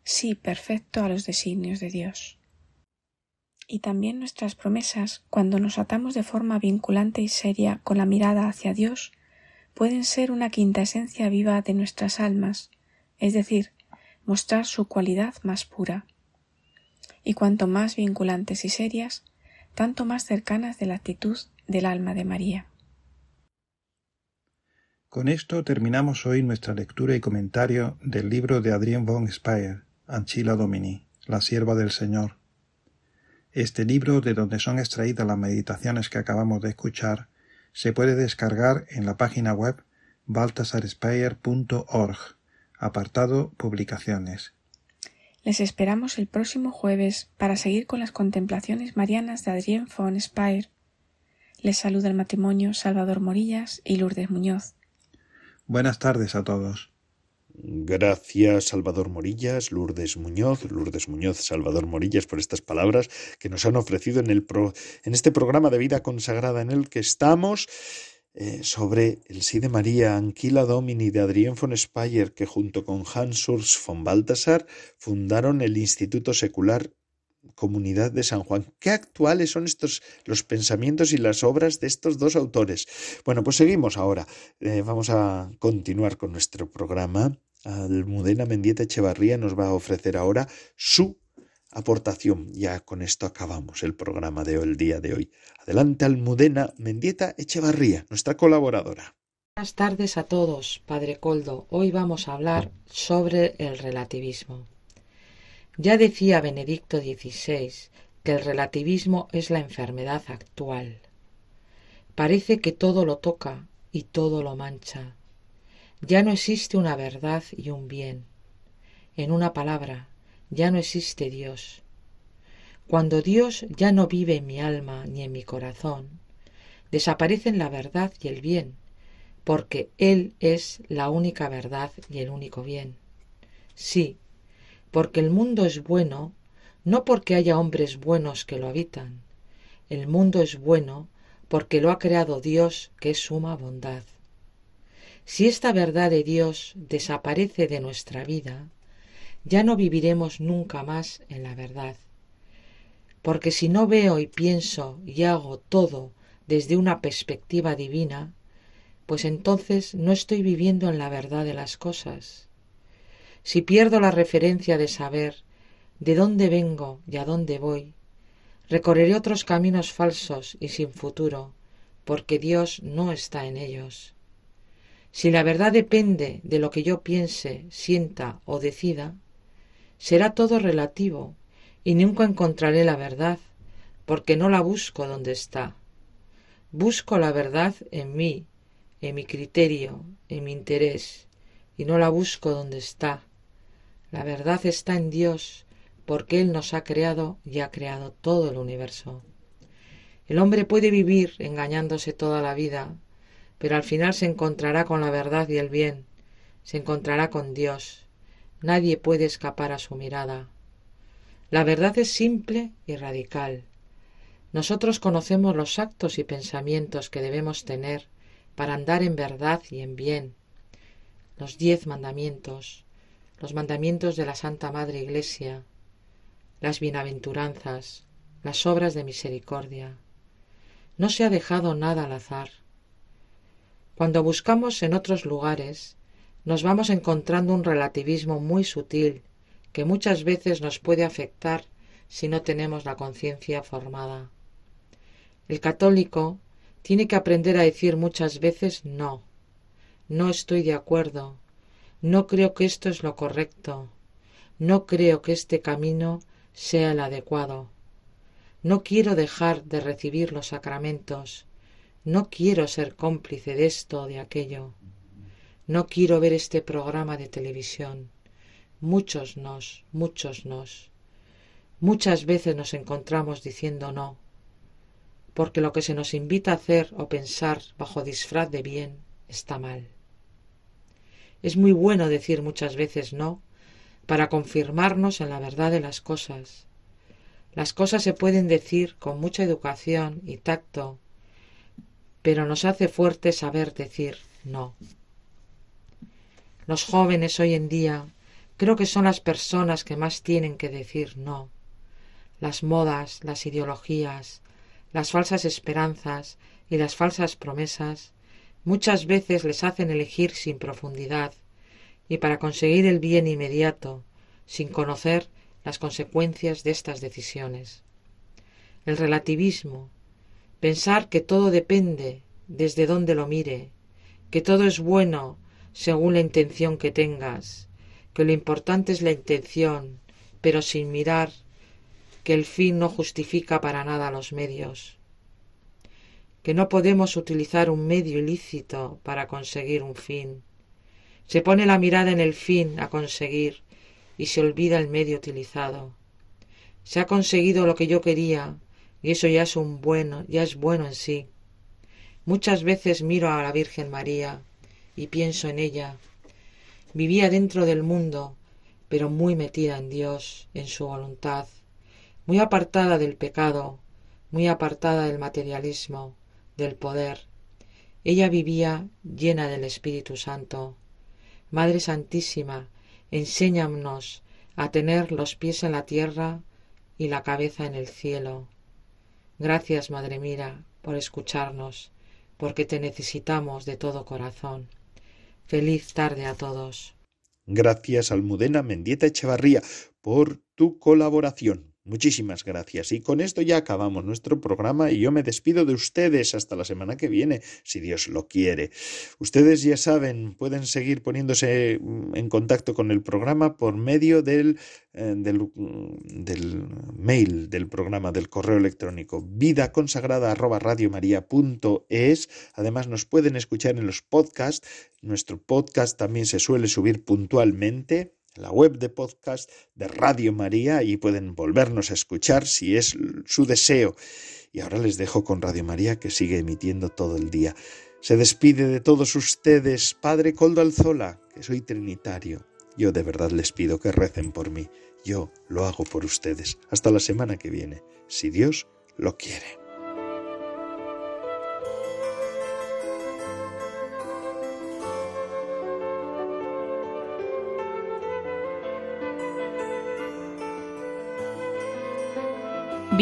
sí perfecto a los designios de Dios y también nuestras promesas, cuando nos atamos de forma vinculante y seria con la mirada hacia Dios, pueden ser una quinta esencia viva de nuestras almas, es decir, mostrar su cualidad más pura. Y cuanto más vinculantes y serias, tanto más cercanas de la actitud del alma de María. Con esto terminamos hoy nuestra lectura y comentario del libro de Adrien von Speyer, Anchila Domini, la sierva del Señor, este libro, de donde son extraídas las meditaciones que acabamos de escuchar, se puede descargar en la página web baltasarspeyer.org, apartado Publicaciones. Les esperamos el próximo jueves para seguir con las contemplaciones marianas de Adrien von Speyer. Les saluda el matrimonio Salvador Morillas y Lourdes Muñoz. Buenas tardes a todos. Gracias Salvador Morillas, Lourdes Muñoz, Lourdes Muñoz, Salvador Morillas por estas palabras que nos han ofrecido en, el en este programa de vida consagrada en el que estamos. Eh, sobre el sí de María Anquila Domini de Adrien von Speyer, que junto con Hans Urs von Balthasar fundaron el Instituto Secular Comunidad de San Juan. ¿Qué actuales son estos los pensamientos y las obras de estos dos autores? Bueno, pues seguimos ahora. Eh, vamos a continuar con nuestro programa. Almudena Mendieta Echevarría nos va a ofrecer ahora su aportación. Ya con esto acabamos el programa de hoy, el día de hoy. Adelante, Almudena Mendieta Echevarría, nuestra colaboradora. Buenas tardes a todos, Padre Coldo. Hoy vamos a hablar sobre el relativismo. Ya decía Benedicto XVI que el relativismo es la enfermedad actual. Parece que todo lo toca y todo lo mancha. Ya no existe una verdad y un bien. En una palabra, ya no existe Dios. Cuando Dios ya no vive en mi alma ni en mi corazón, desaparecen la verdad y el bien, porque Él es la única verdad y el único bien. Sí, porque el mundo es bueno, no porque haya hombres buenos que lo habitan. El mundo es bueno porque lo ha creado Dios, que es suma bondad. Si esta verdad de Dios desaparece de nuestra vida, ya no viviremos nunca más en la verdad. Porque si no veo y pienso y hago todo desde una perspectiva divina, pues entonces no estoy viviendo en la verdad de las cosas. Si pierdo la referencia de saber de dónde vengo y a dónde voy, recorreré otros caminos falsos y sin futuro, porque Dios no está en ellos. Si la verdad depende de lo que yo piense, sienta o decida, será todo relativo y nunca encontraré la verdad, porque no la busco donde está. Busco la verdad en mí, en mi criterio, en mi interés, y no la busco donde está. La verdad está en Dios, porque Él nos ha creado y ha creado todo el universo. El hombre puede vivir engañándose toda la vida, pero al final se encontrará con la verdad y el bien, se encontrará con Dios. Nadie puede escapar a su mirada. La verdad es simple y radical. Nosotros conocemos los actos y pensamientos que debemos tener para andar en verdad y en bien. Los diez mandamientos, los mandamientos de la Santa Madre Iglesia, las bienaventuranzas, las obras de misericordia. No se ha dejado nada al azar. Cuando buscamos en otros lugares, nos vamos encontrando un relativismo muy sutil que muchas veces nos puede afectar si no tenemos la conciencia formada. El católico tiene que aprender a decir muchas veces no, no estoy de acuerdo, no creo que esto es lo correcto, no creo que este camino sea el adecuado. No quiero dejar de recibir los sacramentos, no quiero ser cómplice de esto o de aquello, no quiero ver este programa de televisión. Muchos nos, muchos nos. Muchas veces nos encontramos diciendo no, porque lo que se nos invita a hacer o pensar bajo disfraz de bien está mal. Es muy bueno decir muchas veces no para confirmarnos en la verdad de las cosas, las cosas se pueden decir con mucha educación y tacto, pero nos hace fuerte saber decir no. Los jóvenes hoy en día creo que son las personas que más tienen que decir no. Las modas, las ideologías, las falsas esperanzas y las falsas promesas muchas veces les hacen elegir sin profundidad y para conseguir el bien inmediato, sin conocer las consecuencias de estas decisiones. El relativismo, pensar que todo depende desde donde lo mire, que todo es bueno según la intención que tengas, que lo importante es la intención, pero sin mirar que el fin no justifica para nada los medios, que no podemos utilizar un medio ilícito para conseguir un fin. Se pone la mirada en el fin a conseguir y se olvida el medio utilizado. Se ha conseguido lo que yo quería y eso ya es un bueno, ya es bueno en sí. Muchas veces miro a la Virgen María y pienso en ella. Vivía dentro del mundo, pero muy metida en Dios, en su voluntad, muy apartada del pecado, muy apartada del materialismo, del poder. Ella vivía llena del Espíritu Santo. Madre Santísima, enséñanos a tener los pies en la tierra y la cabeza en el cielo. Gracias, Madre mía, por escucharnos, porque te necesitamos de todo corazón. Feliz tarde a todos. Gracias, Almudena Mendieta Echevarría, por tu colaboración. Muchísimas gracias. Y con esto ya acabamos nuestro programa y yo me despido de ustedes hasta la semana que viene, si Dios lo quiere. Ustedes ya saben, pueden seguir poniéndose mm, en contacto con el programa por medio del, eh, mm, mail del programa, del correo electrónico vida consagrada Además nos pueden escuchar en los podcasts. Nuestro podcast también se suele subir puntualmente la web de podcast de Radio María y pueden volvernos a escuchar si es su deseo. Y ahora les dejo con Radio María que sigue emitiendo todo el día. Se despide de todos ustedes, Padre Coldo Alzola, que soy trinitario. Yo de verdad les pido que recen por mí. Yo lo hago por ustedes. Hasta la semana que viene, si Dios lo quiere.